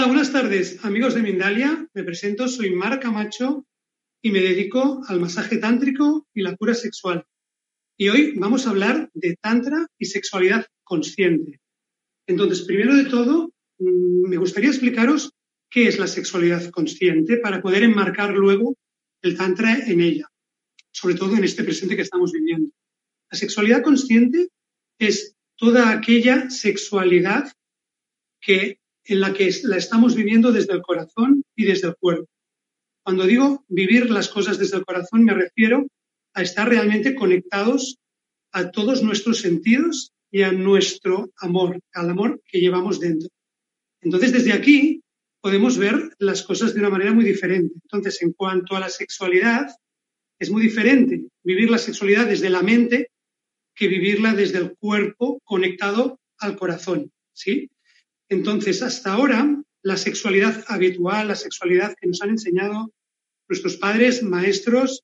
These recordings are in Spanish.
Hola, buenas tardes, amigos de Mindalia. Me presento, soy Mar Camacho y me dedico al masaje tántrico y la cura sexual. Y hoy vamos a hablar de tantra y sexualidad consciente. Entonces, primero de todo, mm, me gustaría explicaros qué es la sexualidad consciente para poder enmarcar luego el tantra en ella, sobre todo en este presente que estamos viviendo. La sexualidad consciente es toda aquella sexualidad que en la que la estamos viviendo desde el corazón y desde el cuerpo. Cuando digo vivir las cosas desde el corazón, me refiero a estar realmente conectados a todos nuestros sentidos y a nuestro amor, al amor que llevamos dentro. Entonces, desde aquí podemos ver las cosas de una manera muy diferente. Entonces, en cuanto a la sexualidad, es muy diferente vivir la sexualidad desde la mente que vivirla desde el cuerpo conectado al corazón, ¿sí? Entonces, hasta ahora, la sexualidad habitual, la sexualidad que nos han enseñado nuestros padres, maestros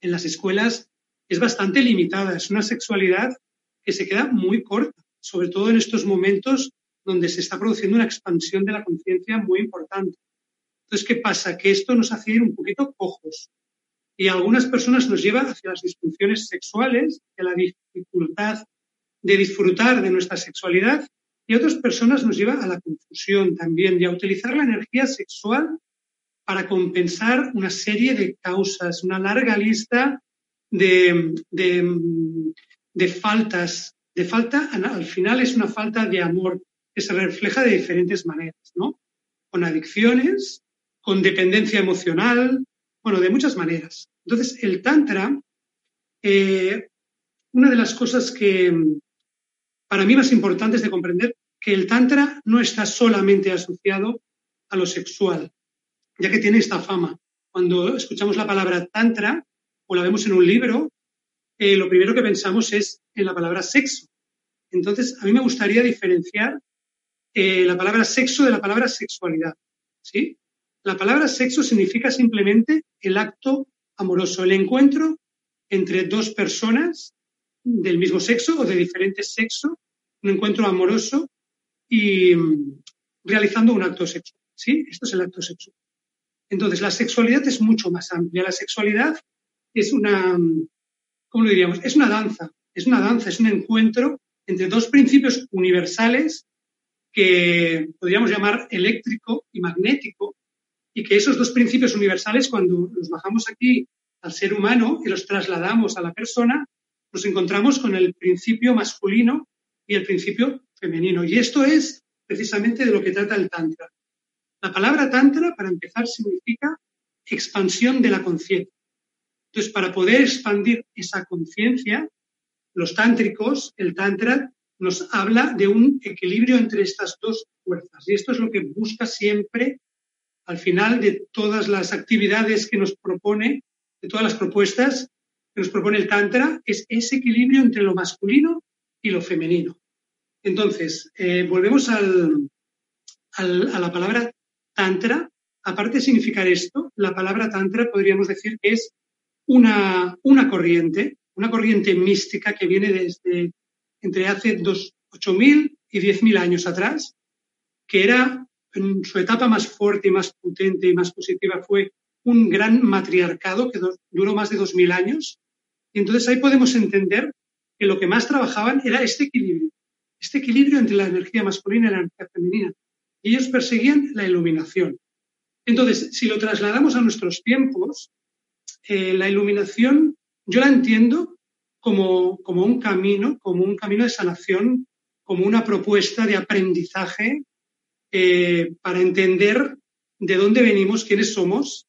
en las escuelas, es bastante limitada. Es una sexualidad que se queda muy corta, sobre todo en estos momentos donde se está produciendo una expansión de la conciencia muy importante. Entonces, ¿qué pasa? Que esto nos hace ir un poquito cojos y a algunas personas nos lleva hacia las disfunciones sexuales, hacia la dificultad de disfrutar de nuestra sexualidad y a otras personas nos lleva a la confusión también y a utilizar la energía sexual para compensar una serie de causas, una larga lista de, de, faltas. De falta, al final es una falta de amor que se refleja de diferentes maneras, ¿no? Con adicciones, con dependencia emocional, bueno, de muchas maneras. Entonces, el Tantra, eh, una de las cosas que, para mí más importante es de comprender que el Tantra no está solamente asociado a lo sexual, ya que tiene esta fama. Cuando escuchamos la palabra Tantra o la vemos en un libro, eh, lo primero que pensamos es en la palabra sexo. Entonces, a mí me gustaría diferenciar eh, la palabra sexo de la palabra sexualidad. ¿sí? La palabra sexo significa simplemente el acto amoroso, el encuentro entre dos personas del mismo sexo o de diferente sexo, un encuentro amoroso y mm, realizando un acto sexual. ¿Sí? Esto es el acto sexual. Entonces, la sexualidad es mucho más amplia. La sexualidad es una, mm, ¿cómo lo diríamos? Es una danza. Es una danza, es un encuentro entre dos principios universales que podríamos llamar eléctrico y magnético, y que esos dos principios universales, cuando los bajamos aquí al ser humano y los trasladamos a la persona, nos encontramos con el principio masculino y el principio femenino. Y esto es precisamente de lo que trata el Tantra. La palabra Tantra, para empezar, significa expansión de la conciencia. Entonces, para poder expandir esa conciencia, los tántricos, el Tantra, nos habla de un equilibrio entre estas dos fuerzas. Y esto es lo que busca siempre, al final de todas las actividades que nos propone, de todas las propuestas que nos propone el Tantra, es ese equilibrio entre lo masculino y lo femenino. Entonces, eh, volvemos a la palabra tantra. Aparte de significar esto, la palabra tantra podríamos decir que es una, una corriente, una corriente mística que viene desde entre hace 8.000 y 10.000 años atrás, que era en su etapa más fuerte y más potente y más positiva fue un gran matriarcado que duró más de 2.000 años. Y entonces ahí podemos entender que lo que más trabajaban era este equilibrio este equilibrio entre la energía masculina y la energía femenina. ellos perseguían la iluminación. Entonces, si lo trasladamos a nuestros tiempos, eh, la iluminación yo la entiendo como, como un camino, como un camino de sanación, como una propuesta de aprendizaje eh, para entender de dónde venimos, quiénes somos,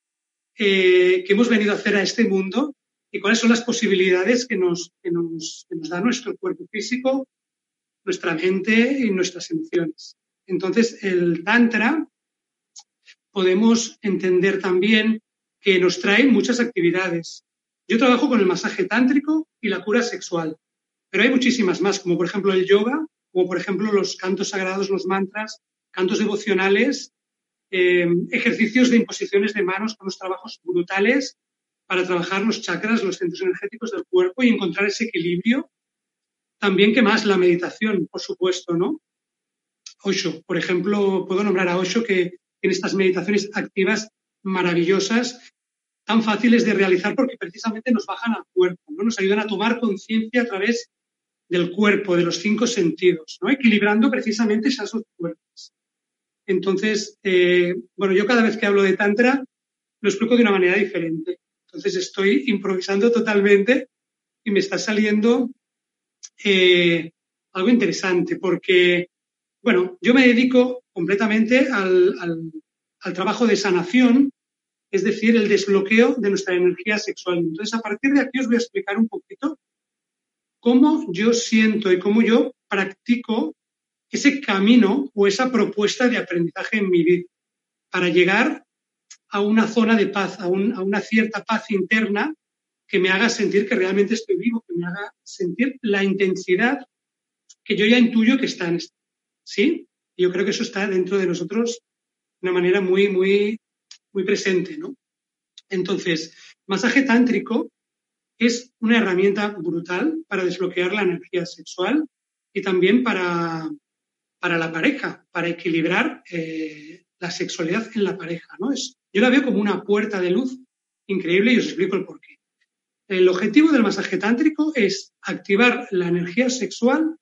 eh, qué hemos venido a hacer a este mundo y cuáles son las posibilidades que nos, que nos, que nos da nuestro cuerpo físico, nuestra mente y nuestras emociones. Entonces, el Tantra podemos entender también que nos trae muchas actividades. Yo trabajo con el masaje tántrico y la cura sexual, pero hay muchísimas más, como por ejemplo el yoga, como por ejemplo los cantos sagrados, los mantras, cantos devocionales, eh, ejercicios de imposiciones de manos con unos trabajos brutales para trabajar los chakras, los centros energéticos del cuerpo y encontrar ese equilibrio. También, que más? La meditación, por supuesto, ¿no? Osho, por ejemplo, puedo nombrar a Osho que tiene estas meditaciones activas maravillosas, tan fáciles de realizar porque precisamente nos bajan al cuerpo, ¿no? Nos ayudan a tomar conciencia a través del cuerpo, de los cinco sentidos, ¿no? Equilibrando precisamente esas dos cuerpos. Entonces, eh, bueno, yo cada vez que hablo de Tantra lo explico de una manera diferente. Entonces estoy improvisando totalmente y me está saliendo eh, algo interesante porque, bueno, yo me dedico completamente al, al, trabajo de sanación, es decir, el desbloqueo de nuestra energía sexual. Entonces, a partir de aquí os voy a explicar un poquito cómo yo siento y cómo yo practico ese camino o esa propuesta de aprendizaje en mi vida para llegar a una zona de paz, a, una cierta paz interna que me haga sentir que realmente estoy vivo, que me haga sentir la intensidad que yo ya intuyo que está en esto. ¿Sí? yo creo que eso está dentro de nosotros de una manera muy, muy, muy presente, ¿no? Entonces, masaje tántrico es una herramienta brutal para desbloquear la energía sexual y también para, para la pareja, para equilibrar eh, la sexualidad en la pareja, ¿no? Es, yo la veo como una puerta de luz increíble y os explico el porqué. El objetivo del masaje tántrico es activar la energía sexual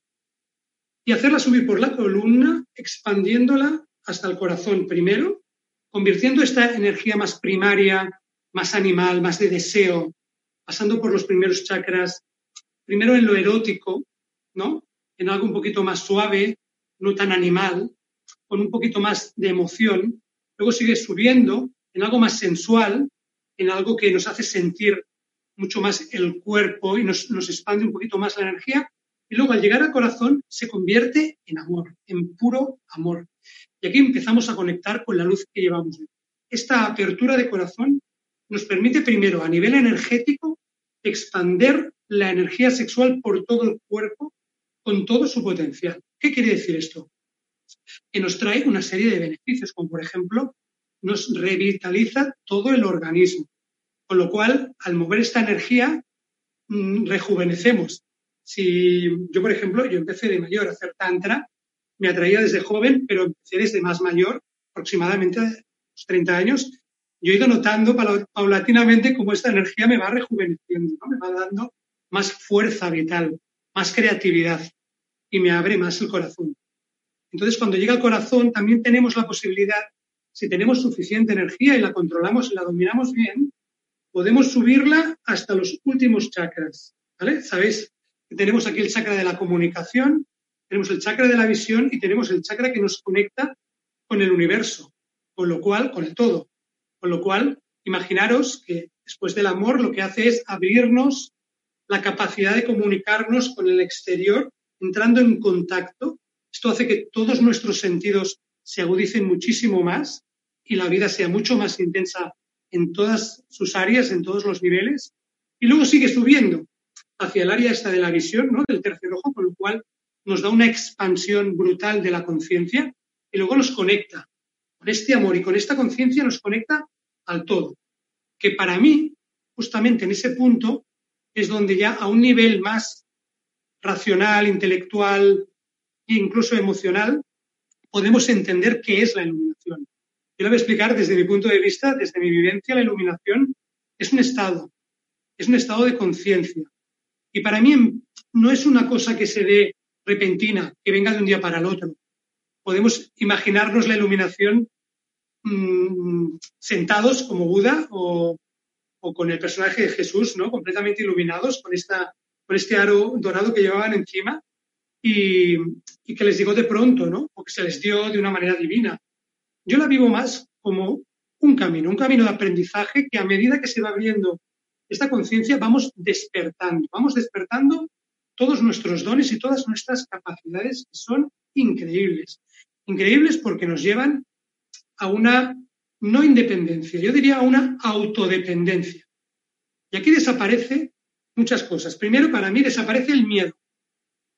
y hacerla subir por la columna, expandiéndola hasta el corazón primero, convirtiendo esta energía más primaria, más animal, más de deseo, pasando por los primeros chakras, primero en lo erótico, ¿no? En algo un poquito más suave, no tan animal, con un poquito más de emoción, luego sigue subiendo en algo más sensual, en algo que nos hace sentir mucho más el cuerpo y nos, expande un poquito más la energía, y luego al llegar al corazón se convierte en amor, en puro amor. Y aquí empezamos a conectar con la luz que llevamos. Esta apertura de corazón nos permite primero a nivel energético expander la energía sexual por todo el cuerpo con todo su potencial. ¿Qué quiere decir esto? Que nos trae una serie de beneficios, como por ejemplo, nos revitaliza todo el organismo, con lo cual, al mover esta energía, mm, rejuvenecemos. Si yo, por ejemplo, yo empecé de mayor a hacer tantra, me atraía desde joven, pero empecé desde más mayor, aproximadamente a los 30 años, yo he ido notando paulatinamente cómo esta energía me va rejuveneciendo, me va dando más fuerza vital, más creatividad y me abre más el corazón. Entonces, cuando llega al corazón, también tenemos la posibilidad, si tenemos suficiente energía y la controlamos y la dominamos bien, podemos subirla hasta los últimos chakras. ¿vale? Sabéis que tenemos aquí el chakra de la comunicación, tenemos el chakra de la visión y tenemos el chakra que nos conecta con el universo, con lo cual, con el todo. Con lo cual, imaginaros que después del amor lo que hace es abrirnos la capacidad de comunicarnos con el exterior, entrando en contacto. Esto hace que todos nuestros sentidos se agudicen muchísimo más y la vida sea mucho más intensa en todas sus áreas, en todos los niveles. Y luego sigue subiendo hacia el área esta de la visión, ¿no? del tercer ojo, con lo cual nos da una expansión brutal de la conciencia y luego nos conecta. Con este amor y con esta conciencia nos conecta al todo. Que para mí, justamente en ese punto, es donde ya a un nivel más racional, intelectual e incluso emocional, podemos entender qué es la iluminación. Yo lo voy a explicar desde mi punto de vista, desde mi vivencia, la iluminación es un estado, es un estado de conciencia. Y para mí no es una cosa que se dé repentina, que venga de un día para el otro. Podemos imaginarnos la iluminación mmm, sentados como Buda o, o, con el personaje de Jesús, ¿no? Completamente iluminados con esta con este aro dorado que llevaban encima y, y, que les llegó de pronto, ¿no? O que se les dio de una manera divina. Yo la vivo más como un camino, un camino de aprendizaje que a medida que se va abriendo esta conciencia vamos despertando, vamos despertando todos nuestros dones y todas nuestras capacidades que son increíbles. Increíbles porque nos llevan a una no independencia, yo diría a una autodependencia. Y aquí desaparece muchas cosas. Primero, para mí desaparece el miedo.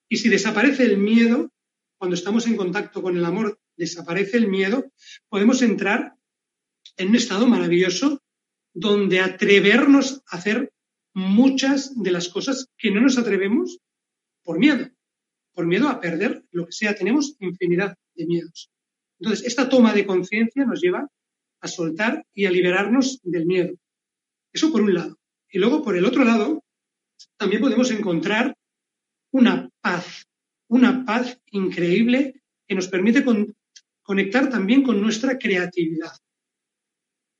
Y si desaparece el miedo, cuando estamos en contacto con el amor, desaparece el miedo, podemos entrar en un estado maravilloso donde atrevernos a hacer muchas de las cosas que no nos atrevemos por miedo, por miedo a perder lo que sea. Tenemos infinidad de miedos. Entonces, esta toma de conciencia nos lleva a soltar y a liberarnos del miedo. Eso por un lado. Y luego, por el otro lado, también podemos encontrar una paz, una paz increíble que nos permite conectar también con nuestra creatividad.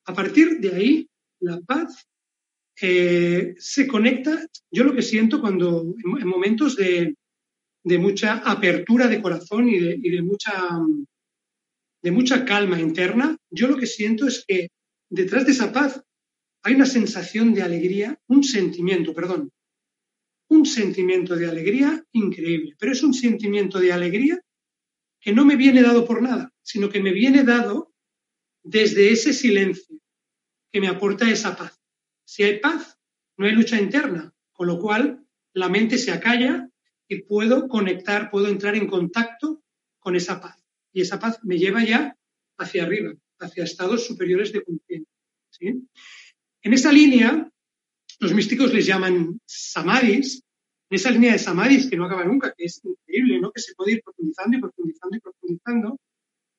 A partir de ahí, la paz eh, se conecta, yo lo que siento cuando en, momentos de, mucha apertura de corazón y de, mucha, de mucha calma interna, yo lo que siento es que detrás de esa paz hay una sensación de alegría, un sentimiento, perdón, un sentimiento de alegría increíble, pero es un sentimiento de alegría que no me viene dado por nada, sino que me viene dado desde ese silencio que me aporta esa paz. Si hay paz, no hay lucha interna, con lo cual la mente se acalla y puedo conectar, puedo entrar en contacto con esa paz. Y esa paz me lleva ya hacia arriba, hacia estados superiores de conciencia. En esa línea, los místicos les llaman samadhis, en esa línea de samadhis que no acaba nunca, que es increíble, ¿no? que se puede ir profundizando y profundizando y profundizando,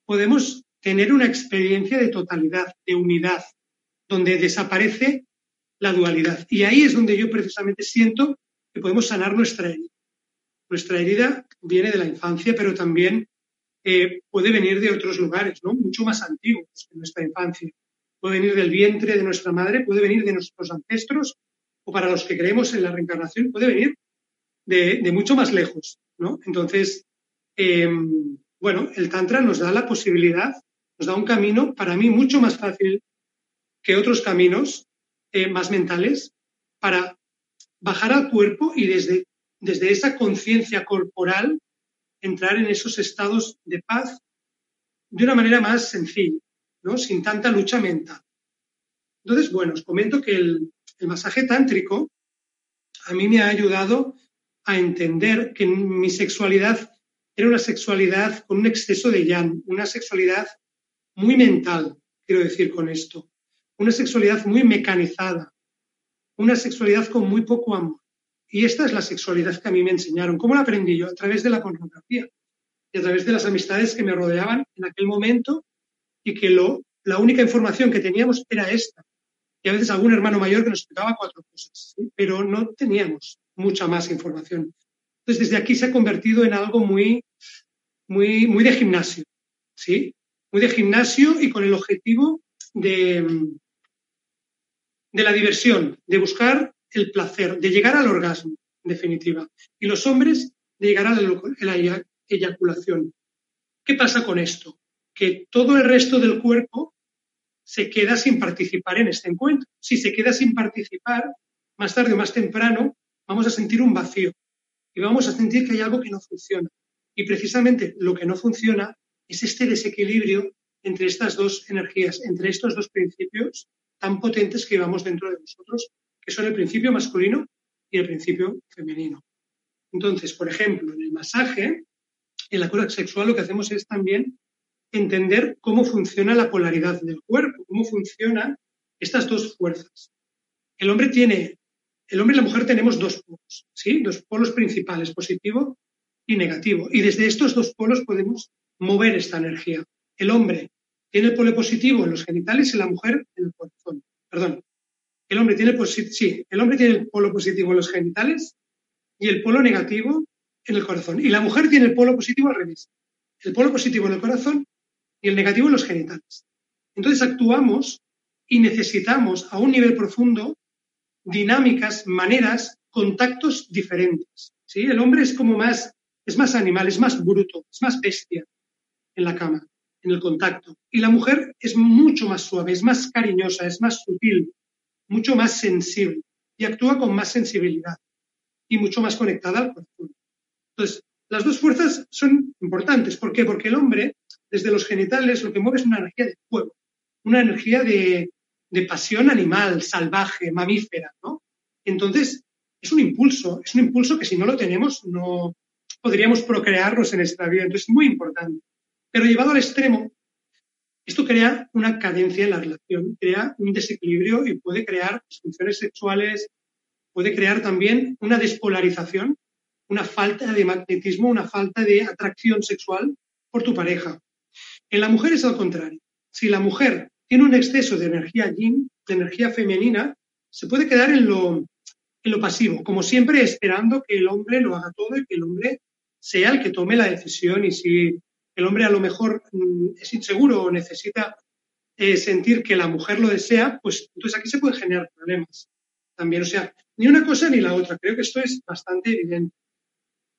podemos tener una experiencia de totalidad, de unidad, donde desaparece la dualidad. Y ahí es donde yo precisamente siento que podemos sanar nuestra herida. Nuestra herida viene de la infancia, pero también eh, puede venir de otros lugares, ¿no? Mucho más antiguos que nuestra infancia. Puede venir del vientre de nuestra madre, puede venir de nuestros ancestros, o para los que creemos en la reencarnación, puede venir de, mucho más lejos, ¿no? Entonces, em, bueno, el Tantra nos da la posibilidad, nos da un camino para mí mucho más fácil que otros caminos eh, más mentales para bajar al cuerpo y desde, desde esa conciencia corporal entrar en esos estados de paz de una manera más sencilla, ¿no? sin tanta lucha mental. Entonces, bueno, os comento que el, masaje tántrico a mí me ha ayudado a entender que mi sexualidad era una sexualidad con un exceso de yan, una sexualidad muy mental, quiero decir con esto una sexualidad muy mecanizada, una sexualidad con muy poco amor. Y esta es la sexualidad que a mí me enseñaron. ¿Cómo la aprendí yo? A través de la pornografía y a través de las amistades que me rodeaban en aquel momento y que lo, la única información que teníamos era esta. Y a veces algún hermano mayor que nos explicaba cuatro cosas, pero no teníamos mucha más información. Entonces, desde aquí se ha convertido en algo muy, muy, muy de gimnasio, ¿sí? Muy de gimnasio y con el objetivo de, de la diversión, de buscar el placer, de llegar al orgasmo, en definitiva. Y los hombres de llegar a la, eyaculación. ¿Qué pasa con esto? Que todo el resto del cuerpo se queda sin participar en este encuentro. Si se queda sin participar, más tarde o más temprano, vamos a sentir un vacío y vamos a sentir que hay algo que no funciona. Y precisamente lo que no funciona es este desequilibrio entre estas dos energías, entre estos dos principios tan potentes que llevamos dentro de nosotros, que son el principio masculino y el principio femenino. Entonces, por ejemplo, en el masaje, en la cura sexual, lo que hacemos es también entender cómo funciona la polaridad del cuerpo, cómo funcionan estas dos fuerzas. El hombre tiene, el hombre y la mujer tenemos dos polos, ¿sí? Dos polos principales, positivo y negativo. Y desde estos dos polos podemos mover esta energía. El hombre tiene el polo positivo en los genitales y la mujer en el corazón. Perdón. El hombre tiene, sí, el hombre tiene el polo positivo en los genitales y el polo negativo en el corazón. Y la mujer tiene el polo positivo al revés. El polo positivo en el corazón y el negativo en los genitales. Entonces actuamos y necesitamos a un nivel profundo dinámicas, maneras, contactos diferentes. ¿sí? El hombre es como más, es más animal, es más bruto, es más bestia en la cama, en el contacto. Y la mujer es mucho más suave, es más cariñosa, es más sutil, mucho más sensible y actúa con más sensibilidad y mucho más conectada al corazón. Entonces, las dos fuerzas son importantes. ¿Por qué? Porque el hombre, desde los genitales, lo que mueve es una energía de fuego, una energía de, de pasión animal, salvaje, mamífera, ¿no? Entonces, es un impulso, es un impulso que si no lo tenemos no podríamos procrearnos en esta vida. Entonces, es muy importante. Pero llevado al extremo, esto crea una cadencia en la relación, crea un desequilibrio y puede crear disfunciones sexuales, puede crear también una despolarización, una falta de magnetismo, una falta de atracción sexual por tu pareja. En la mujer es al contrario. Si la mujer tiene un exceso de energía yin, de energía femenina, se puede quedar en lo, en lo pasivo, como siempre esperando que el hombre lo haga todo y que el hombre sea el que tome la decisión. Y si el hombre a lo mejor mm, es inseguro o necesita eh, sentir que la mujer lo desea, pues entonces aquí se pueden generar problemas también. O sea, ni una cosa ni la otra. Creo que esto es bastante evidente.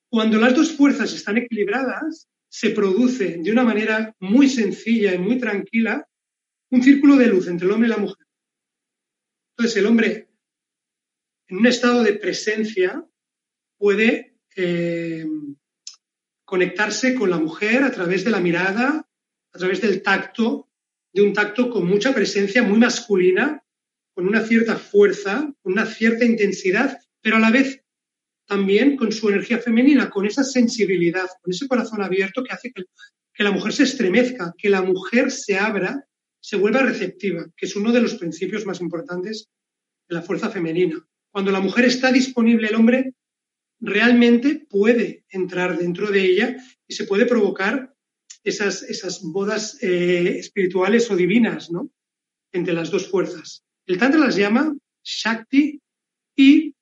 Cuando las dos fuerzas están equilibradas, se produce de una manera muy sencilla y muy tranquila un círculo de luz entre el hombre y la mujer. Entonces, el hombre, en un estado de presencia, puede eh, conectarse con la mujer a través de la mirada, a través del tacto, de un tacto con mucha presencia, muy masculina, con una cierta fuerza, una cierta intensidad, pero a la vez también con su energía femenina, con esa sensibilidad, con ese corazón abierto que hace que, que la mujer se estremezca, que la mujer se abra se vuelva receptiva, que es uno de los principios más importantes de la fuerza femenina. Cuando la mujer está disponible, el hombre realmente puede entrar dentro de ella y se puede provocar esas, esas bodas eh, espirituales o divinas, ¿no? Entre las dos fuerzas. El Tantra las llama Shakti y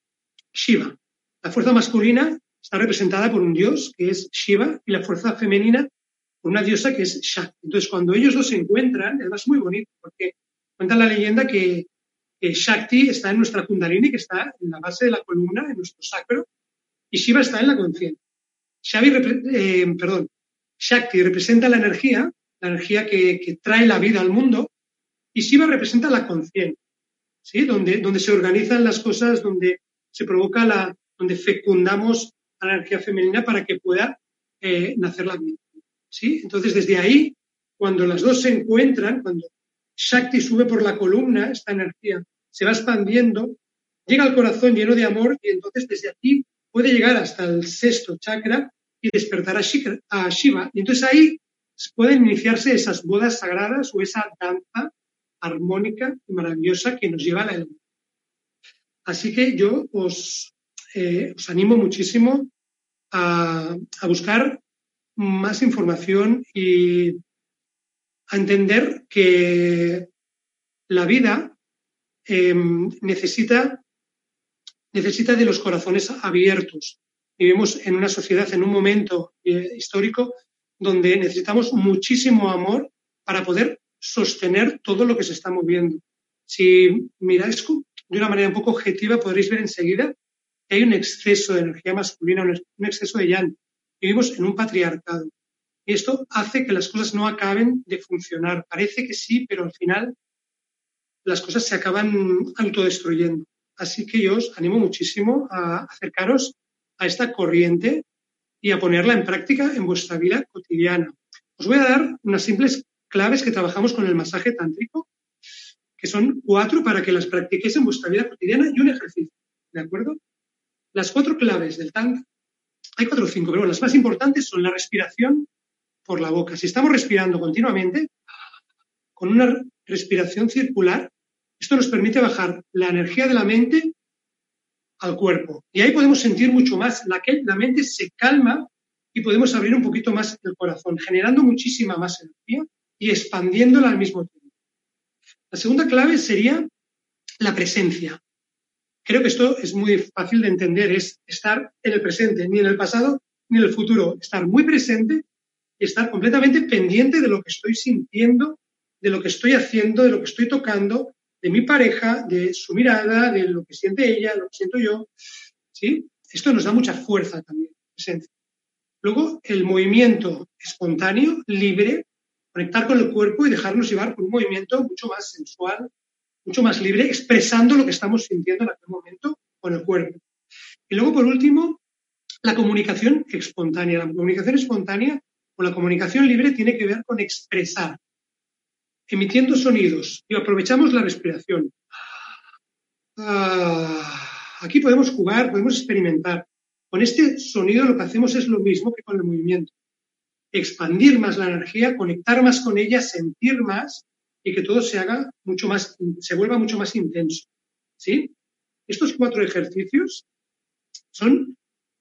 Shiva. La fuerza masculina está representada por un dios, que es Shiva, y la fuerza femenina una diosa que es Shakti. Entonces, cuando ellos dos se encuentran, es muy bonito, porque cuenta la leyenda que, Shakti está en nuestra Kundalini, que está en la base de la columna, en nuestro sacro, y Shiva está en la conciencia. Eh, Shakti representa la energía, la energía que, trae la vida al mundo, y Shiva representa la conciencia, ¿sí? Donde, donde se organizan las cosas, donde se provoca la, donde fecundamos a la energía femenina para que pueda eh, nacer la vida. ¿sí? Entonces, desde ahí, cuando las dos se encuentran, cuando Shakti sube por la columna, esta energía se va expandiendo, llega al corazón lleno de amor y entonces desde aquí puede llegar hasta el sexto chakra y despertar a, Shiva. Y entonces ahí pueden iniciarse esas bodas sagradas o esa danza armónica y maravillosa que nos lleva a la luz. Así que yo os, eh, animo muchísimo a, a buscar más información y a entender que la vida em, necesita, necesita de los corazones abiertos. Vivimos en una sociedad, en un momento eh, histórico donde necesitamos muchísimo amor para poder sostener todo lo que se está moviendo. Si miráis de una manera un poco objetiva, podréis ver enseguida que hay un exceso de energía masculina, un exceso de llanto. Vivimos en un patriarcado. Y esto hace que las cosas no acaben de funcionar. Parece que sí, pero al final las cosas se acaban autodestruyendo. Así que yo os animo muchísimo a acercaros a esta corriente y a ponerla en práctica en vuestra vida cotidiana. Os voy a dar unas simples claves que trabajamos con el masaje tántrico, que son cuatro para que las practiquéis en vuestra vida cotidiana y un ejercicio. ¿De acuerdo? Las cuatro claves del tantra hay cuatro o cinco, pero las más importantes son la respiración por la boca. Si estamos respirando continuamente, con una respiración circular, esto nos permite bajar la energía de la mente al cuerpo. Y ahí podemos sentir mucho más. La, la mente se calma y podemos abrir un poquito más el corazón, generando muchísima más energía y expandiéndola al mismo tiempo. La segunda clave sería la presencia. Creo que esto es muy fácil de entender, es estar en el presente, ni en el pasado ni en el futuro, estar muy presente y estar completamente pendiente de lo que estoy sintiendo, de lo que estoy haciendo, de lo que estoy tocando, de mi pareja, de su mirada, de lo que siente ella, lo que siento yo. ¿sí? Esto nos da mucha fuerza también, presencia. Luego, el movimiento espontáneo, libre, conectar con el cuerpo y dejarnos llevar por un movimiento mucho más sensual, mucho más libre, expresando lo que estamos sintiendo en aquel momento con el cuerpo. Y luego, por último, la comunicación espontánea. La comunicación espontánea o la comunicación libre tiene que ver con expresar, emitiendo sonidos y aprovechamos la respiración. Ah, aquí podemos jugar, podemos experimentar. Con este sonido lo que hacemos es lo mismo que con el movimiento. Expandir más la energía, conectar más con ella, sentir más y que todo se haga mucho más, se vuelva mucho más intenso. ¿Sí? Estos cuatro ejercicios son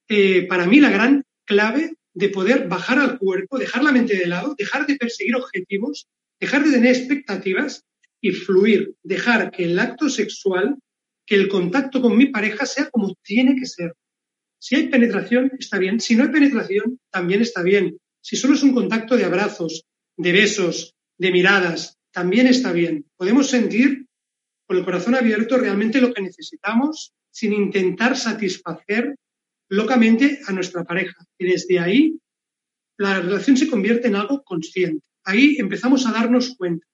eh, para mí la gran clave de poder bajar al cuerpo, dejar la mente de lado, dejar de perseguir objetivos, dejar de tener expectativas y fluir, dejar que el acto sexual, que el contacto con mi pareja sea como tiene que ser. Si hay penetración, está bien. Si no hay penetración, también está bien. Si solo es un contacto de abrazos, de besos, de miradas, también está bien. Podemos sentir con el corazón abierto realmente lo que necesitamos sin intentar satisfacer locamente a nuestra pareja. Y desde ahí la relación se convierte en algo consciente. Ahí empezamos a darnos cuenta.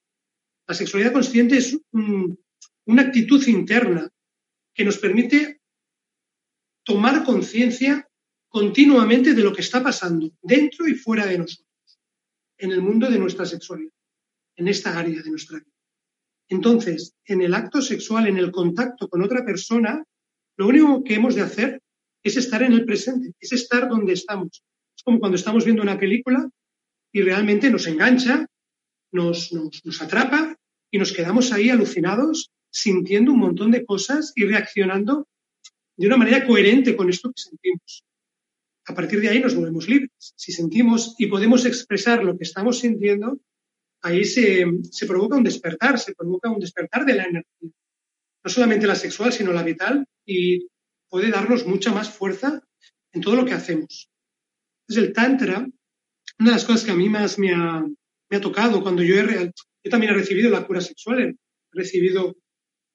La sexualidad consciente es una actitud interna que nos permite tomar conciencia continuamente de lo que está pasando dentro y fuera de nosotros, en el mundo de nuestra sexualidad, en esta área de nuestra vida. Entonces, en el acto sexual, en el contacto con otra persona, lo único que hemos de hacer es estar en el presente, es estar donde estamos. Es como cuando estamos viendo una película y realmente nos engancha, nos, nos, atrapa y nos quedamos ahí alucinados, sintiendo un montón de cosas y reaccionando de una manera coherente con esto que sentimos. A partir de ahí nos volvemos libres. Si sentimos y podemos expresar lo que estamos sintiendo, ahí se, se, provoca un despertar, se provoca un despertar de la energía. No solamente la sexual, sino la vital. Y puede darnos mucha más fuerza en todo lo que hacemos. Entonces, el Tantra, una de las cosas que a mí más me ha, tocado cuando yo he, yo también he recibido la cura sexual, he recibido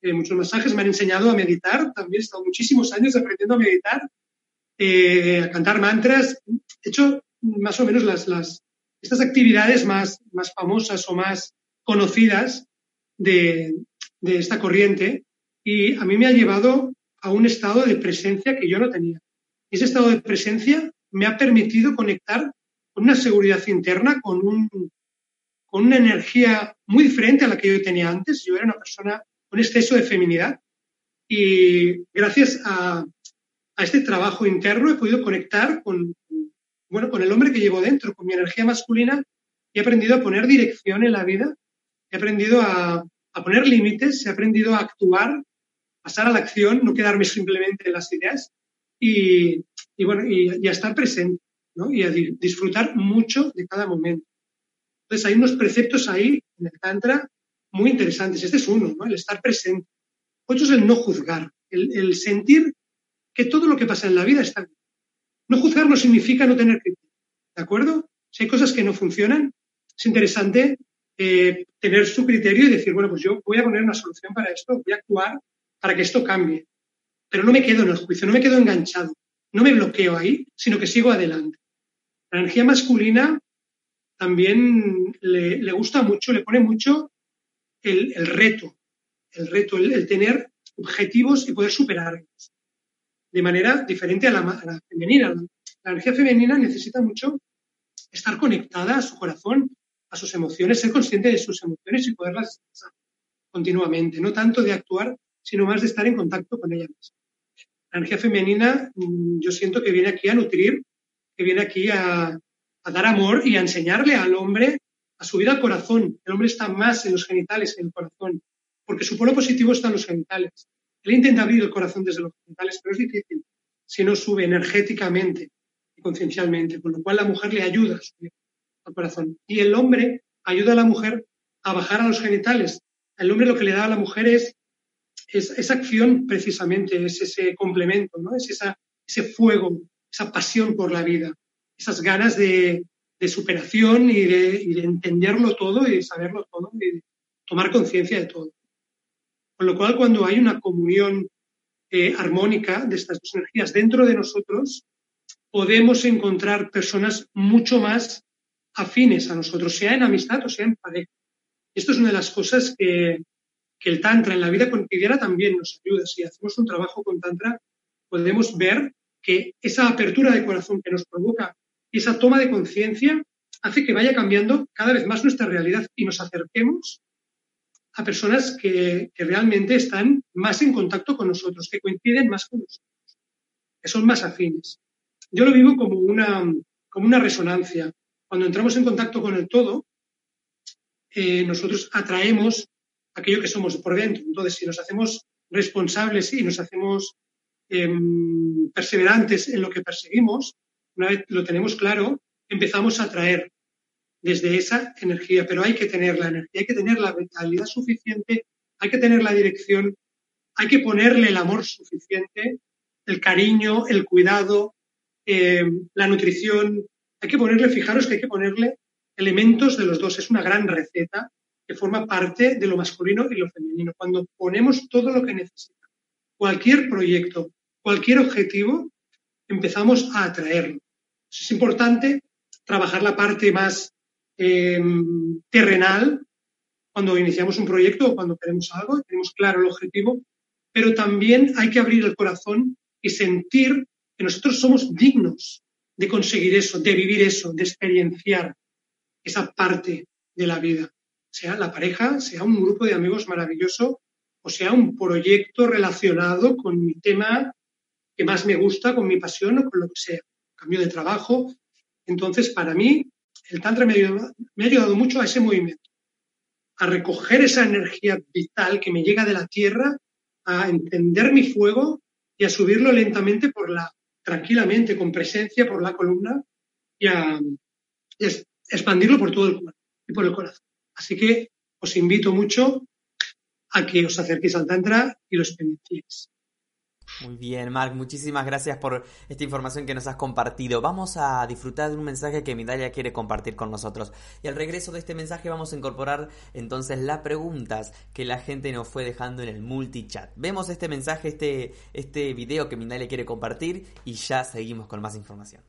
eh, muchos masajes, me han enseñado a meditar, también he estado muchísimos años aprendiendo a meditar, eh, a cantar mantras, he hecho más o menos las, las, estas actividades más, más famosas o más conocidas de, de esta corriente y a mí me ha llevado a un estado de presencia que yo no tenía. Ese estado de presencia me ha permitido conectar con una seguridad interna, con, un, con una energía muy diferente a la que yo tenía antes. Yo era una persona con exceso de feminidad y gracias a, a este trabajo interno he podido conectar con, bueno, con el hombre que llevo dentro, con mi energía masculina y he aprendido a poner dirección en la vida, he aprendido a, a poner límites, he aprendido a actuar pasar a la acción, no quedarme simplemente en las ideas y, bueno, y, a estar presente, ¿no? Y a disfrutar mucho de cada momento. Entonces hay unos preceptos ahí en el Tantra muy interesantes. Este es uno, ¿no? El estar presente. Otro es el no juzgar, el, sentir que todo lo que pasa en la vida está bien. No juzgar no significa no tener criterio, ¿de acuerdo? Si hay cosas que no funcionan, es interesante eh, tener su criterio y decir, bueno, pues yo voy a poner una solución para esto, voy a actuar para que esto cambie. Pero no me quedo en el juicio, no me quedo enganchado, no me bloqueo ahí, sino que sigo adelante. La energía masculina también le, gusta mucho, le pone mucho el, reto, el reto, el, tener objetivos y poder superarlos de manera diferente a la, femenina. La energía femenina necesita mucho estar conectada a su corazón, a sus emociones, ser consciente de sus emociones y poderlas continuamente, no tanto de actuar sino más de estar en contacto con ella misma. La energía femenina mm, yo siento que viene aquí a nutrir, que viene aquí a, dar amor y a enseñarle al hombre a subir al corazón. El hombre está más en los genitales que en el corazón, porque su polo positivo está en los genitales. Él intenta abrir el corazón desde los genitales, pero es difícil si no sube energéticamente y conciencialmente, con lo cual la mujer le ayuda a subir al corazón. Y el hombre ayuda a la mujer a bajar a los genitales. El hombre lo que le da a la mujer es es, esa acción precisamente es ese complemento, ¿no? Es esa, ese fuego, esa pasión por la vida, esas ganas de, de superación y de, y de, entenderlo todo y de saberlo todo y de tomar conciencia de todo. Con lo cual, cuando hay una comunión eh, armónica de estas dos energías dentro de nosotros, podemos encontrar personas mucho más afines a nosotros, sea en amistad o sea en pareja. Esto es una de las cosas que, que el Tantra en la vida cotidiana también nos ayuda. Si hacemos un trabajo con Tantra, podemos ver que esa apertura de corazón que nos provoca esa toma de conciencia hace que vaya cambiando cada vez más nuestra realidad y nos acerquemos a personas que, realmente están más en contacto con nosotros, que coinciden más con nosotros, que son más afines. Yo lo vivo como una, como una resonancia. Cuando entramos en contacto con el todo, eh, nosotros atraemos aquello que somos por dentro. Entonces, si nos hacemos responsables y nos hacemos eh, perseverantes en lo que perseguimos, una vez lo tenemos claro, empezamos a atraer desde esa energía, pero hay que tener la energía, hay que tener la vitalidad suficiente, hay que tener la dirección, hay que ponerle el amor suficiente, el cariño, el cuidado, eh, la nutrición. Hay que ponerle, fijaros que hay que ponerle elementos de los dos. Es una gran receta que forma parte de lo masculino y lo femenino. Cuando ponemos todo lo que necesita, cualquier proyecto, cualquier objetivo, empezamos a atraerlo. Es importante trabajar la parte más eh, terrenal cuando iniciamos un proyecto o cuando queremos algo, tenemos claro el objetivo, pero también hay que abrir el corazón y sentir que nosotros somos dignos de conseguir eso, de vivir eso, de experienciar esa parte de la vida, sea la pareja, sea un grupo de amigos maravilloso o sea un proyecto relacionado con mi tema que más me gusta, con mi pasión o con lo que sea, cambio de trabajo. Entonces, para mí, el Tantra me ha ayudado mucho a ese movimiento, a recoger esa energía vital que me llega de la tierra, a entender mi fuego y a subirlo lentamente por la tranquilamente, con presencia por la columna y a, expandirlo por todo el cuerpo y por el corazón. Así que os invito mucho a que os acerquéis al Tantra y lo experienciéis. Muy bien, Mark, muchísimas gracias por esta información que nos has compartido. Vamos a disfrutar de un mensaje que Midalia quiere compartir con nosotros. Y al regreso de este mensaje vamos a incorporar entonces las preguntas que la gente nos fue dejando en el multichat. Vemos este mensaje, este, este video que Midalia quiere compartir y ya seguimos con más información.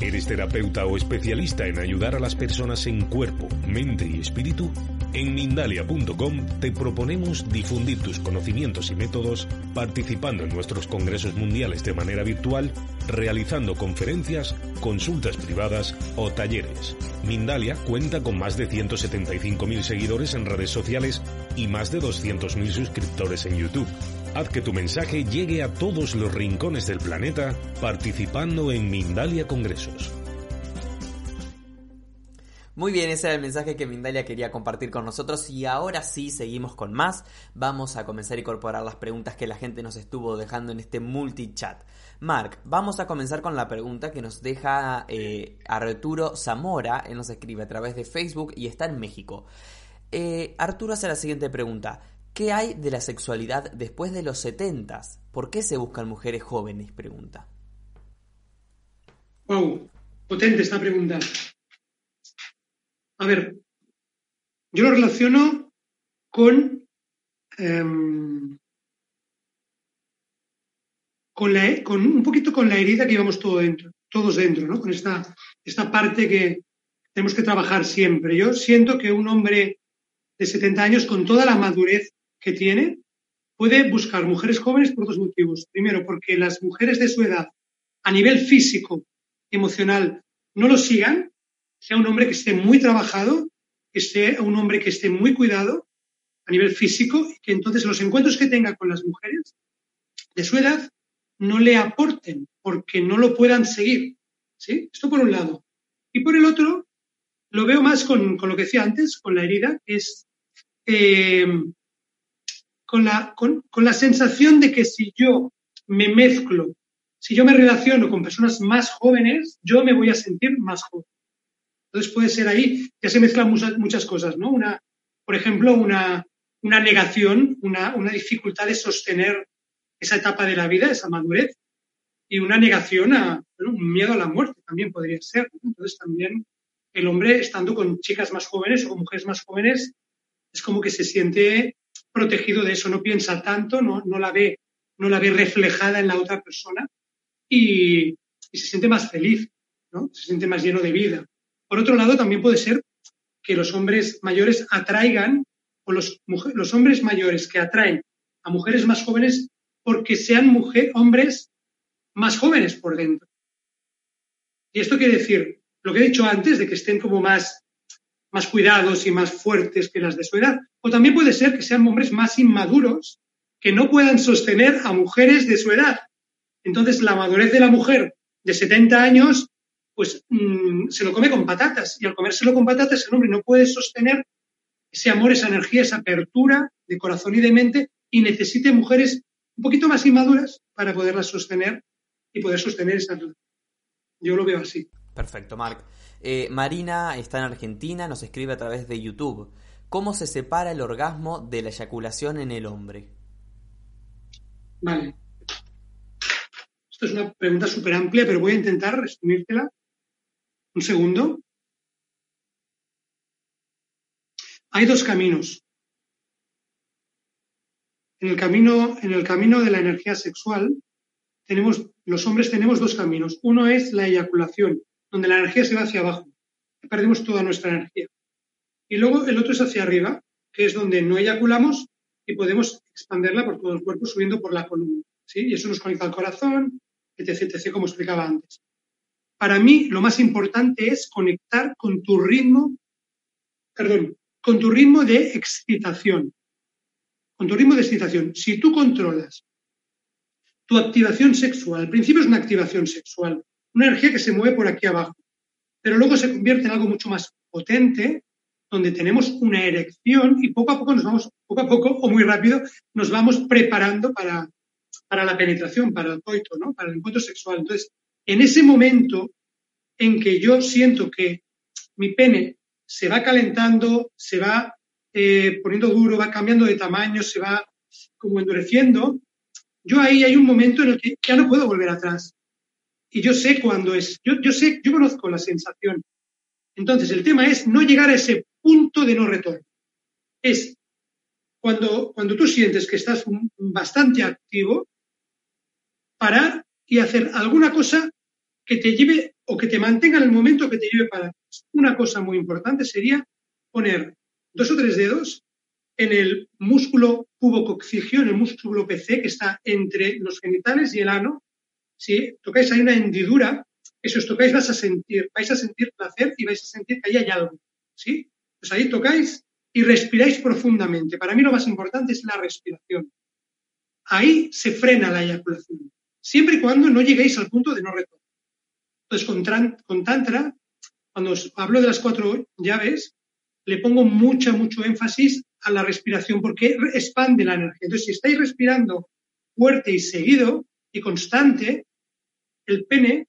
¿Eres terapeuta o especialista en ayudar a las personas en cuerpo, mente y espíritu? En Mindalia.com te proponemos difundir tus conocimientos y métodos participando en nuestros congresos mundiales de manera virtual, realizando conferencias, consultas privadas o talleres. Mindalia cuenta con más de 175.000 seguidores en redes sociales y más de 200.000 suscriptores en YouTube. Haz que tu mensaje llegue a todos los rincones del planeta participando en Mindalia Congresos. Muy bien, ese era el mensaje que Mindalia quería compartir con nosotros y ahora sí seguimos con más. Vamos a comenzar a incorporar las preguntas que la gente nos estuvo dejando en este multichat. Mark, vamos a comenzar con la pregunta que nos deja eh, Arturo Zamora. Él nos escribe a través de Facebook y está en México. Eh, Arturo hace la siguiente pregunta. ¿Qué hay de la sexualidad después de los 70? ¿Por qué se buscan mujeres jóvenes? Pregunta. Wow, potente esta pregunta. A ver, yo lo relaciono con, em, con, un poquito con la herida que llevamos todo dentro, todos dentro, ¿no? Con esta, esta parte que tenemos que trabajar siempre. Yo siento que un hombre de 70 años, con toda la madurez que tiene, puede buscar mujeres jóvenes por dos motivos. Primero, porque las mujeres de su edad, a nivel físico, emocional, no lo sigan, sea un hombre que esté muy trabajado, que sea un hombre que esté muy cuidado a nivel físico, y que entonces los encuentros que tenga con las mujeres de su edad no le aporten porque no lo puedan seguir. ¿sí? Esto por un lado. Y por el otro, lo veo más con, lo que decía antes, con la herida, que es eh, con la, con, la sensación de que si yo me mezclo, si yo me relaciono con personas más jóvenes, yo me voy a sentir más joven. Entonces puede ser ahí, ya se mezclan muchas, muchas cosas, ¿no? Una, por ejemplo, una, una negación, una, una, dificultad de sostener esa etapa de la vida, esa madurez, y una negación a un miedo a la muerte también podría ser. Entonces también el hombre estando con chicas más jóvenes o con mujeres más jóvenes es como que se siente protegido de eso, no piensa tanto, no, no la ve no la ve reflejada en la otra persona y, se siente más feliz, ¿no? Se siente más lleno de vida. Por otro lado, también puede ser que los hombres mayores atraigan, o los, los hombres mayores que atraen a mujeres más jóvenes porque sean mujer, hombres más jóvenes por dentro. Y esto quiere decir, lo que he dicho antes, de que estén como más, más cuidados y más fuertes que las de su edad. O también puede ser que sean hombres más inmaduros que no puedan sostener a mujeres de su edad. Entonces, la madurez de la mujer de 70 años, pues mm, se lo come con patatas. Y al comérselo con patatas, el hombre no puede sostener ese amor, esa energía, esa apertura de corazón y de mente y necesite mujeres un poquito más inmaduras para poderlas sostener y poder sostener esa. Yo lo veo así. Perfecto, Marc. Eh, Marina está en Argentina, nos escribe a través de YouTube. ¿Cómo se separa el orgasmo de la eyaculación en el hombre? Vale. Esto es una pregunta súper amplia, pero voy a intentar resumírtela. Un segundo. Hay dos caminos. En el camino, en el camino de la energía sexual, tenemos, los hombres tenemos dos caminos. Uno es la eyaculación, donde la energía se va hacia abajo. Perdemos toda nuestra energía. Y luego el otro es hacia arriba, que es donde no eyaculamos y podemos expanderla por todo el cuerpo subiendo por la columna. ¿sí? Y eso nos conecta al corazón, etc, etc, como explicaba antes. Para mí, lo más importante es conectar con tu ritmo, perdón, con tu ritmo de excitación. Con tu ritmo de excitación. Si tú controlas tu activación sexual, al principio es una activación sexual, una energía que se mueve por aquí abajo, pero luego se convierte en algo mucho más potente, donde tenemos una erección y poco a poco nos vamos, poco a poco o muy rápido, nos vamos preparando para, para la penetración, para el coito, ¿no? Para el encuentro sexual. Entonces, en ese momento en que yo siento que mi pene se va calentando, se va eh, poniendo duro, va cambiando de tamaño, se va como endureciendo, yo ahí hay un momento en el que ya no puedo volver atrás. Y yo sé cuándo es, yo, yo sé, yo conozco la sensación. Entonces, el tema es no llegar a ese punto de no retorno. Es cuando, cuando tú sientes que estás bastante activo, parar y hacer alguna cosa que te lleve o que te mantenga en el momento que te lleve para Una cosa muy importante sería poner dos o tres dedos en el músculo pubococcigio, en el músculo PC que está entre los genitales y el ano. Si tocáis ahí una hendidura, que si os tocáis vas a sentir, vais a sentir placer y vais a sentir que ahí hay algo. ¿Sí? Pues ahí tocáis y respiráis profundamente. Para mí lo más importante es la respiración. Ahí se frena la eyaculación, siempre y cuando no lleguéis al punto de no retorno. Entonces, con, Tantra, cuando os hablo de las cuatro llaves, le pongo mucha, mucho énfasis a la respiración porque expande la energía. Entonces, si estáis respirando fuerte y seguido y constante, el pene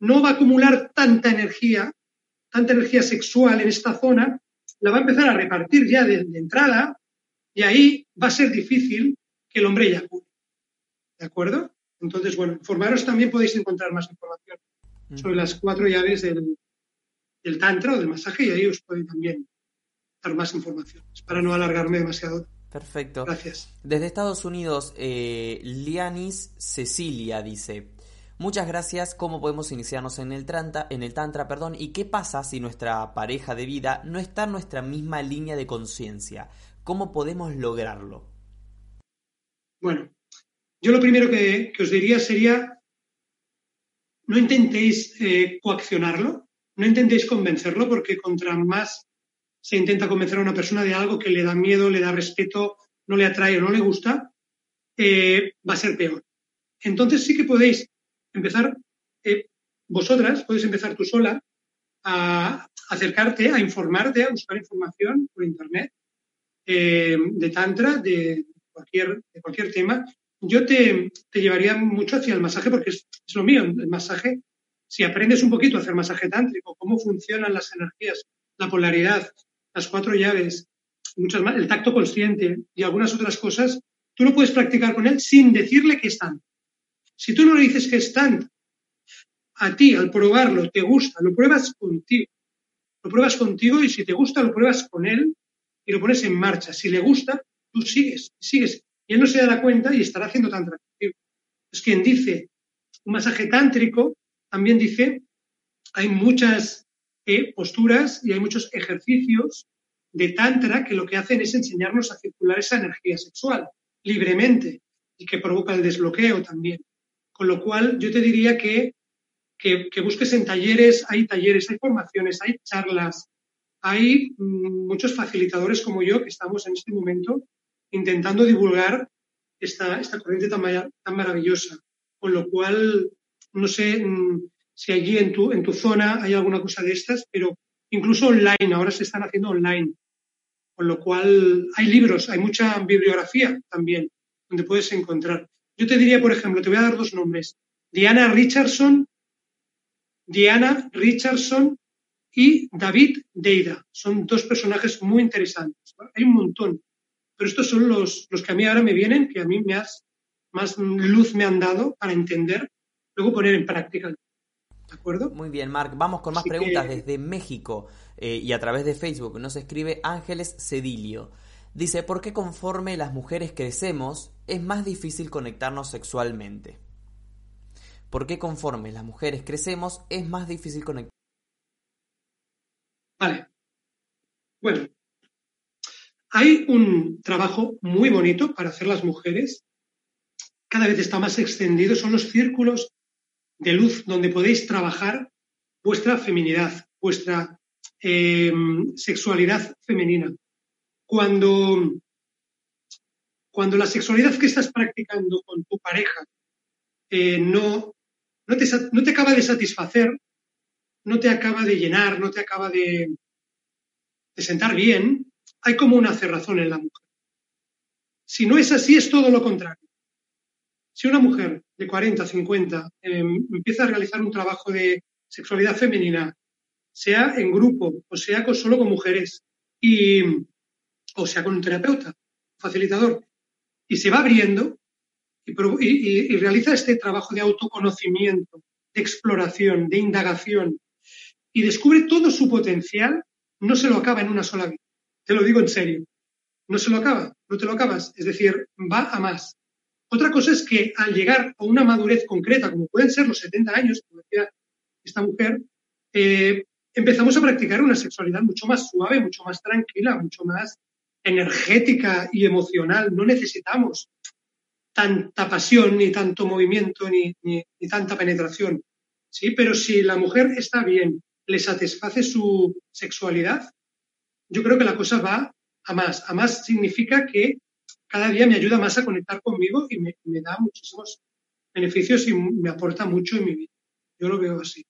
no va a acumular tanta energía, tanta energía sexual en esta zona, la va a empezar a repartir ya de, entrada y ahí va a ser difícil que el hombre eyacule. ¿De acuerdo? Entonces, bueno, informaros también podéis encontrar más información sobre las cuatro llaves del, del tantra o del masaje y ahí os pueden también dar más informaciones para no alargarme demasiado. Perfecto. Gracias. Desde Estados Unidos, eh, Lianis Cecilia dice, Muchas gracias. ¿Cómo podemos iniciarnos en el, tantra, en el Tantra? Perdón? ¿Y qué pasa si nuestra pareja de vida no está en nuestra misma línea de conciencia? ¿Cómo podemos lograrlo? Bueno, yo lo primero que, os diría sería, no intentéis eh, coaccionarlo, no intentéis convencerlo, porque contra más se intenta convencer a una persona de algo que le da miedo, le da respeto, no le atrae o no le gusta, eh, va a ser peor. Entonces sí que podéis empezar, eh, vosotras, podéis empezar tú sola a acercarte, a informarte, a buscar información por Internet eh, de Tantra, de cualquier, de cualquier tema. Yo te, te, llevaría mucho hacia el masaje porque es, lo mío, el masaje. Si aprendes un poquito a hacer masaje tántrico, cómo funcionan las energías, la polaridad, las cuatro llaves, muchas más, el tacto consciente y algunas otras cosas, tú lo puedes practicar con él sin decirle que están. Si tú no le dices que están, a ti al probarlo te gusta, lo pruebas contigo. Lo pruebas contigo y si te gusta lo pruebas con él y lo pones en marcha. Si le gusta, tú sigues, sigues. Y él no se dará cuenta y estará haciendo tan tranquilo. Es quien dice un masaje tántrico, también dice, hay muchas eh, posturas y hay muchos ejercicios de tantra que lo que hacen es enseñarnos a circular esa energía sexual libremente y que provoca el desbloqueo también. Con lo cual, yo te diría que, que, busques en talleres, hay talleres, hay formaciones, hay charlas, hay mm, muchos facilitadores como yo que estamos en este momento intentando divulgar esta, esta corriente tan, tan maravillosa. Con lo cual, no sé mm, si allí en tu, en tu zona hay alguna cosa de estas, pero incluso online, ahora se están haciendo online. Con lo cual, hay libros, hay mucha bibliografía también donde puedes encontrar. Yo te diría, por ejemplo, te voy a dar dos nombres. Diana Richardson, Diana Richardson y David Deida. Son dos personajes muy interesantes. Hay un montón, pero estos son los, los que a mí ahora me vienen, que a mí me has, más luz me han dado para entender, luego poner en práctica. ¿De acuerdo? Muy bien, Marc. Vamos con más preguntas desde México eh, y a través de Facebook. Nos escribe Ángeles Cedilio. Dice, ¿por qué conforme las mujeres crecemos es más difícil conectarnos sexualmente? ¿Por qué conforme las mujeres crecemos es más difícil conectarnos? Vale. Bueno, hay un trabajo muy bonito para hacer las mujeres. Cada vez está más extendido. Son los círculos de luz donde podéis trabajar vuestra feminidad, vuestra eh, sexualidad femenina cuando, cuando la sexualidad que estás practicando con tu pareja eh, no, no, te, no te acaba de satisfacer, no te acaba de llenar, no te acaba de, de sentar bien, hay como una cerrazón en la mujer. Si no es así, es todo lo contrario. Si una mujer de 40, 50 em, empieza a realizar un trabajo de sexualidad femenina, sea en grupo o sea solo con mujeres, y, o sea con un terapeuta, facilitador, y se va abriendo y, realiza este trabajo de autoconocimiento, de exploración, de indagación, y descubre todo su potencial, no se lo acaba en una sola vida. Te lo digo en serio. No se lo acaba, no te lo acabas. Es decir, va a más. Otra cosa es que al llegar a una madurez concreta, como pueden ser los 70 años, como decía esta mujer, eh, empezamos a practicar una sexualidad mucho más suave, mucho más tranquila, mucho más energética y emocional. No necesitamos tanta pasión, ni tanto movimiento, ni, tanta penetración. ¿sí? Pero si la mujer está bien, le satisface su sexualidad, yo creo que la cosa va a más. A más significa que cada día me ayuda más a conectar conmigo y me, me da muchísimos beneficios y me aporta mucho en mi vida. Yo lo veo así.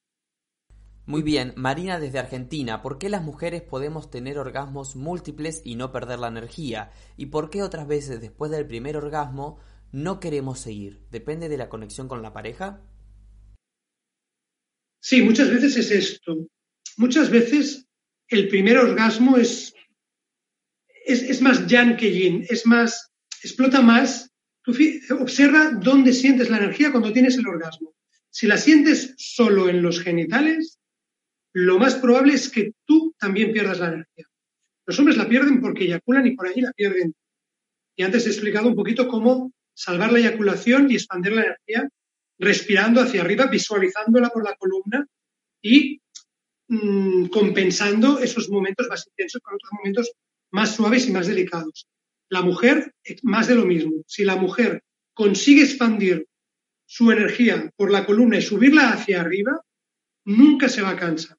Muy bien, Marina desde Argentina, ¿por qué las mujeres podemos tener orgasmos múltiples y no perder la energía? ¿Y por qué otras veces después del primer orgasmo no queremos seguir? ¿Depende de la conexión con la pareja? Sí, muchas veces es esto. Muchas veces el primer orgasmo es, es, más yang que yin, es más, explota más. observa dónde sientes la energía cuando tienes el orgasmo. Si la sientes solo en los genitales, lo más probable es que tú también pierdas la energía. Los hombres la pierden porque eyaculan y por allí la pierden. Y antes he explicado un poquito cómo salvar la eyaculación y expandir la energía respirando hacia arriba, visualizándola por la columna y mm, compensando esos momentos más intensos con otros momentos más suaves y más delicados. La mujer, más de lo mismo. Si la mujer consigue expandir su energía por la columna y subirla hacia arriba, nunca se va a cansar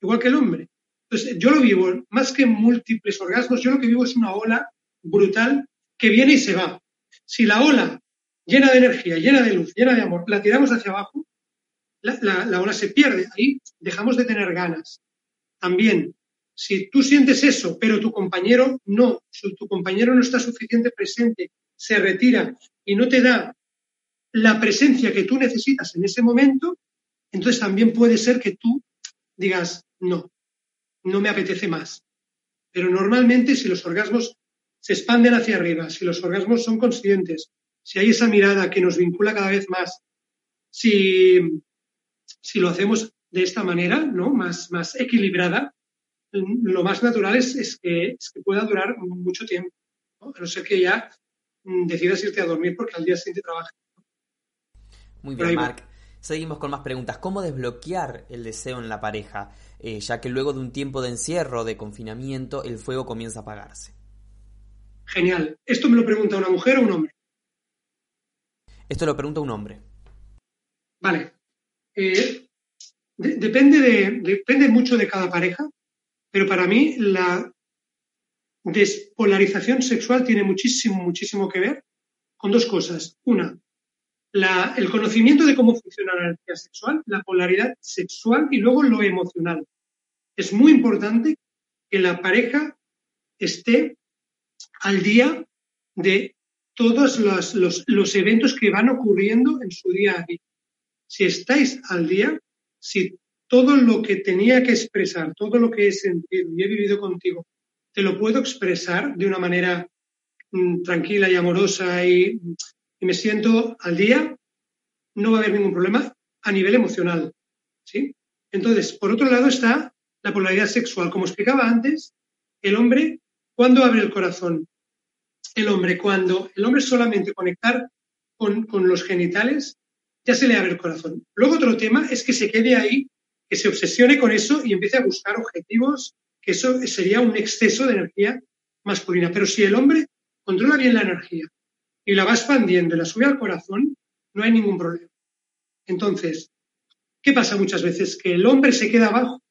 igual que el hombre. Entonces, yo lo vivo, más que múltiples orgasmos, yo lo que vivo es una ola brutal que viene y se va. Si la ola llena de energía, llena de luz, llena de amor, la tiramos hacia abajo, la, ola se pierde. Ahí dejamos de tener ganas. También, si tú sientes eso, pero tu compañero no, si tu compañero no está suficiente presente, se retira y no te da la presencia que tú necesitas en ese momento, entonces también puede ser que tú digas, no, no me apetece más. Pero normalmente si los orgasmos se expanden hacia arriba, si los orgasmos son conscientes, si hay esa mirada que nos vincula cada vez más, si, si lo hacemos de esta manera, ¿no? más, más equilibrada, lo más natural es, que, pueda durar mucho tiempo. ¿no? A no ser que ya mm, decidas irte a dormir porque al día siguiente trabajas. Muy bien, Marc. Seguimos con más preguntas. ¿Cómo desbloquear el deseo en la pareja? Eh, ya que luego de un tiempo de encierro, de confinamiento, el fuego comienza a apagarse. Genial. ¿Esto me lo pregunta una mujer o un hombre? Esto lo pregunta un hombre. Vale. Eh, depende, de, depende mucho de cada pareja, pero para mí la despolarización sexual tiene muchísimo, muchísimo que ver con dos cosas. Una, el conocimiento de cómo funciona la energía sexual, la polaridad sexual y luego lo emocional. Es muy importante que la pareja esté al día de todos los, los, eventos que van ocurriendo en su día a día. Si estáis al día, si todo lo que tenía que expresar, todo lo que he sentido y he vivido contigo, te lo puedo expresar de una manera mm, tranquila y amorosa y, y, me siento al día, no va a haber ningún problema a nivel emocional. ¿sí? Entonces, por otro lado está la polaridad sexual. Como explicaba antes, el hombre, ¿cuándo abre el corazón? El hombre, cuando el hombre solamente conectar con, con los genitales, ya se le abre el corazón. Luego otro tema es que se quede ahí, que se obsesione con eso y empiece a buscar objetivos, que eso sería un exceso de energía masculina. Pero si el hombre controla bien la energía y la va expandiendo y la sube al corazón, no hay ningún problema. Entonces, ¿qué pasa muchas veces? Que el hombre se queda abajo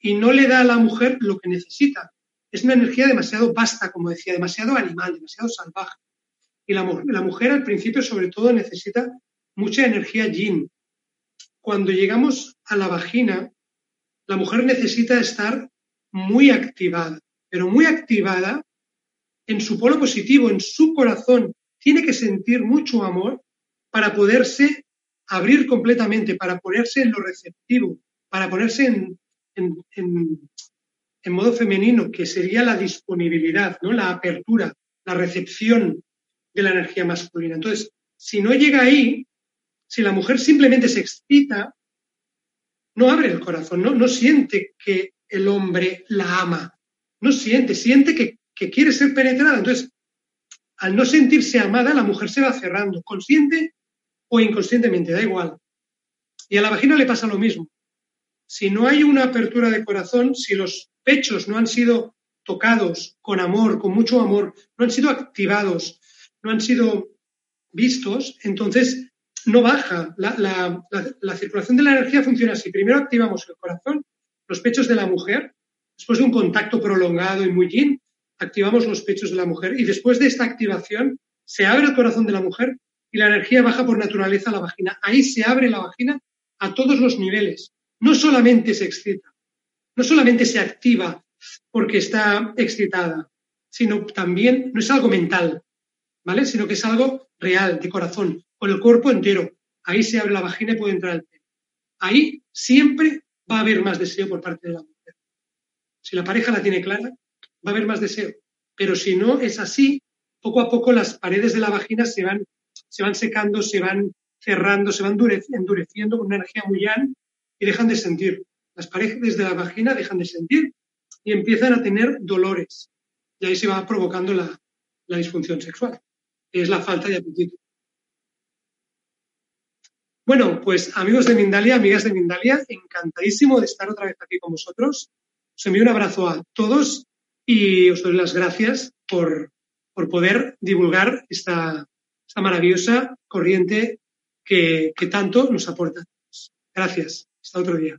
y no le da a la mujer lo que necesita. Es una energía demasiado vasta, como decía, demasiado animal, demasiado salvaje. Y la, la mujer al principio sobre todo necesita mucha energía yin. Cuando llegamos a la vagina, la mujer necesita estar muy activada, pero muy activada en su polo positivo, en su corazón. Tiene que sentir mucho amor para poderse abrir completamente, para ponerse en lo receptivo, para ponerse en, modo femenino, que sería la disponibilidad, ¿no? la apertura, la recepción de la energía masculina. Entonces, si no llega ahí, si la mujer simplemente se excita, no abre el corazón, no, no siente que el hombre la ama, no siente, siente que, que quiere ser penetrada. Entonces, al no sentirse amada, la mujer se va cerrando, consciente o inconscientemente, da igual. Y a la vagina le pasa lo mismo si no hay una apertura de corazón, si los pechos no han sido tocados con amor, con mucho amor, no han sido activados, no han sido vistos, entonces no baja. La, circulación de la energía funciona así. Primero activamos el corazón, los pechos de la mujer, después de un contacto prolongado y muy yin, activamos los pechos de la mujer y después de esta activación se abre el corazón de la mujer y la energía baja por naturaleza a la vagina. Ahí se abre la vagina a todos los niveles no solamente se excita, no solamente se activa porque está excitada, sino también no es algo mental, ¿vale? Sino que es algo real, de corazón, con el cuerpo entero. Ahí se abre la vagina y puede entrar el pelo. Ahí siempre va a haber más deseo por parte de la mujer. Si la pareja la tiene clara, va a haber más deseo. Pero si no es así, poco a poco las paredes de la vagina se van, se van secando, se van cerrando, se van endureciendo con una energía muy llana y dejan de sentir. Las paredes de la vagina dejan de sentir y empiezan a tener dolores. Y ahí se va provocando la, disfunción sexual, que es la falta de apetito. Bueno, pues amigos de Mindalia, amigas de Mindalia, encantadísimo de estar otra vez aquí con vosotros. Os envío un abrazo a todos y os doy las gracias por, poder divulgar esta, maravillosa corriente que, que tanto nos aporta. Gracias. Hasta otro día.